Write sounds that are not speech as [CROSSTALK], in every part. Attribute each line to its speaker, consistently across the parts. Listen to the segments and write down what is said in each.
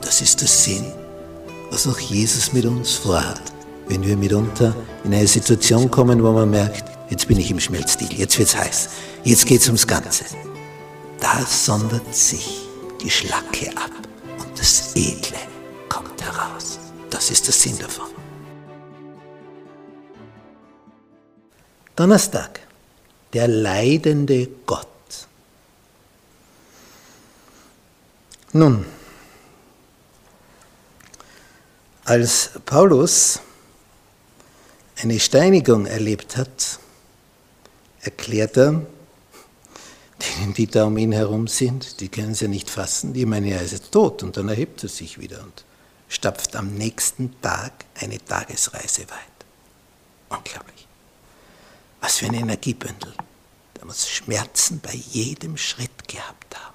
Speaker 1: Das ist der Sinn, was auch Jesus mit uns vorhat, wenn wir mitunter in eine Situation kommen, wo man merkt, jetzt bin ich im Schmelzstil, jetzt wird's heiß, jetzt geht's ums Ganze. Da sondert sich die Schlacke ab und das Edle kommt heraus. Das ist der Sinn davon. Donnerstag, der leidende Gott. Nun, als Paulus eine Steinigung erlebt hat, erklärt er, [LAUGHS] denen, die da um ihn herum sind, die können es ja nicht fassen, die meinen, er ist jetzt tot und dann erhebt er sich wieder und stapft am nächsten Tag eine Tagesreise weit. Unglaublich. Was für ein Energiebündel. Der muss Schmerzen bei jedem Schritt gehabt haben.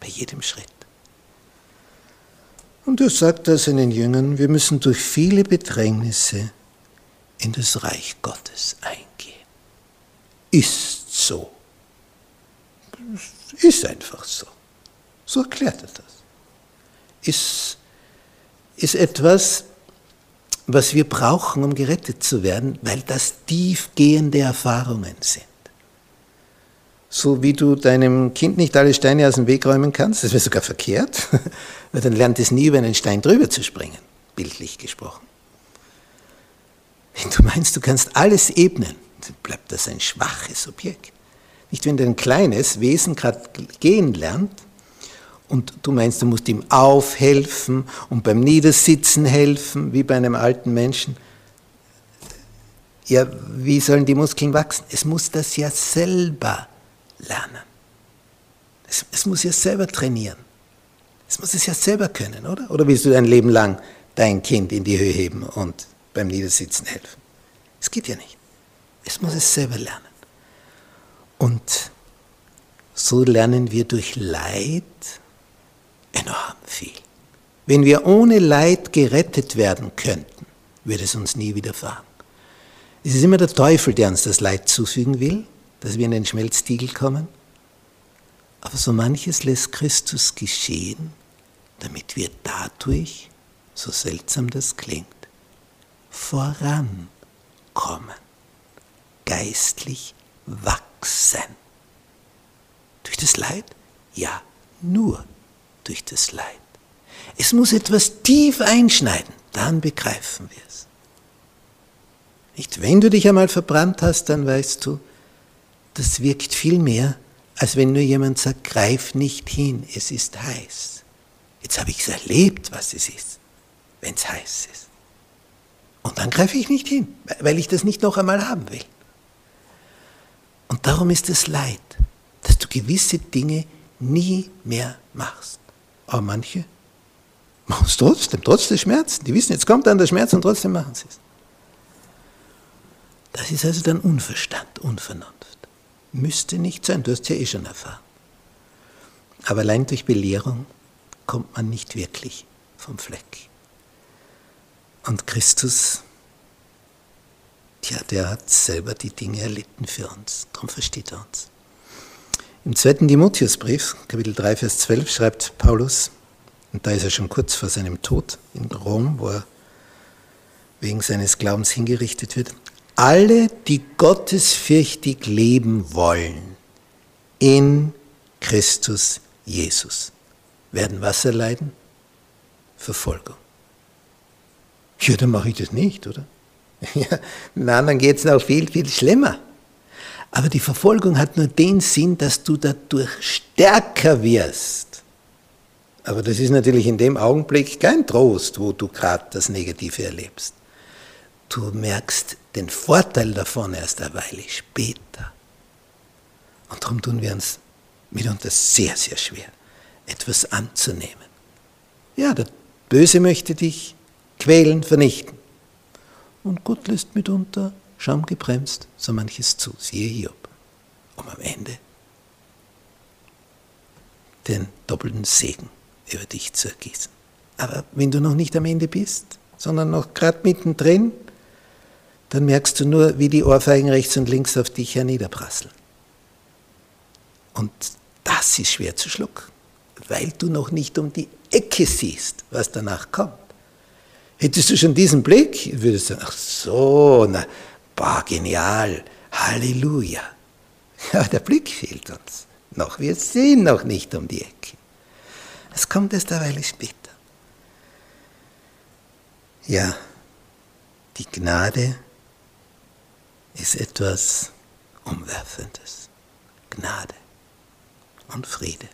Speaker 1: Bei jedem Schritt. Und er sagt da seinen Jüngern, wir müssen durch viele Bedrängnisse in das Reich Gottes eingehen. Ist so. Ist einfach so. So erklärt er das. Ist, ist etwas, was wir brauchen, um gerettet zu werden, weil das tiefgehende Erfahrungen sind. So wie du deinem Kind nicht alle Steine aus dem Weg räumen kannst, das wäre sogar verkehrt, [LAUGHS] weil dann lernt es nie über einen Stein drüber zu springen, bildlich gesprochen. Wenn du meinst, du kannst alles ebnen, dann bleibt das ein schwaches Objekt. Nicht, wenn dein kleines Wesen gerade gehen lernt, und du meinst, du musst ihm aufhelfen und beim Niedersitzen helfen, wie bei einem alten Menschen. Ja, wie sollen die Muskeln wachsen? Es muss das ja selber lernen. Es, es muss ja selber trainieren. Es muss es ja selber können, oder? Oder willst du dein Leben lang dein Kind in die Höhe heben und beim Niedersitzen helfen? Es geht ja nicht. Es muss es selber lernen. Und so lernen wir durch Leid, enorm viel. Wenn wir ohne Leid gerettet werden könnten, würde es uns nie widerfahren. Es ist immer der Teufel, der uns das Leid zufügen will, dass wir in den Schmelztiegel kommen. Aber so manches lässt Christus geschehen, damit wir dadurch, so seltsam das klingt, vorankommen, geistlich wachsen. Durch das Leid? Ja, nur durch das Leid. Es muss etwas tief einschneiden, dann begreifen wir es. Nicht, wenn du dich einmal verbrannt hast, dann weißt du, das wirkt viel mehr, als wenn nur jemand sagt, greif nicht hin, es ist heiß. Jetzt habe ich es erlebt, was es ist, wenn es heiß ist. Und dann greife ich nicht hin, weil ich das nicht noch einmal haben will. Und darum ist es Leid, dass du gewisse Dinge nie mehr machst. Aber manche machen es trotzdem, trotz des Schmerzes. Die wissen, jetzt kommt dann der Schmerz und trotzdem machen sie es. Das ist also dann Unverstand, Unvernunft. Müsste nicht sein, du hast ja eh schon erfahren. Aber allein durch Belehrung kommt man nicht wirklich vom Fleck. Und Christus, ja, der hat selber die Dinge erlitten für uns. Darum versteht er uns. Im zweiten Timotheusbrief, Kapitel 3, Vers 12, schreibt Paulus, und da ist er schon kurz vor seinem Tod in Rom, wo er wegen seines Glaubens hingerichtet wird, alle, die gottesfürchtig leben wollen, in Christus Jesus, werden was erleiden? Verfolgung. Ja, dann mache ich das nicht, oder? [LAUGHS] Ja, nein, dann geht es noch viel, viel schlimmer. Aber die Verfolgung hat nur den Sinn, dass du dadurch stärker wirst. Aber das ist natürlich in dem Augenblick kein Trost, wo du gerade das Negative erlebst. Du merkst den Vorteil davon erst eine Weile später. Und darum tun wir uns mitunter sehr, sehr schwer, etwas anzunehmen. Ja, der Böse möchte dich quälen, vernichten. Und Gott lässt mitunter schamgebremst so manches zu, siehe Hiob, um am Ende den doppelten Segen über dich zu ergießen. Aber wenn du noch nicht am Ende bist, sondern noch gerade mittendrin, dann merkst du nur, wie die Ohrfeigen rechts und links auf dich herniederprasseln. Und das ist schwer zu schlucken, weil du noch nicht um die Ecke siehst, was danach kommt. Hättest du schon diesen Blick, würdest du sagen, ach so, na, boah, genial, Halleluja. [LAUGHS] Ja, der Blick fehlt uns noch, wir sehen noch nicht um die Ecke. Es kommt erst eine Weile später. Ja, die Gnade ist etwas Umwerfendes. Gnade und Friede.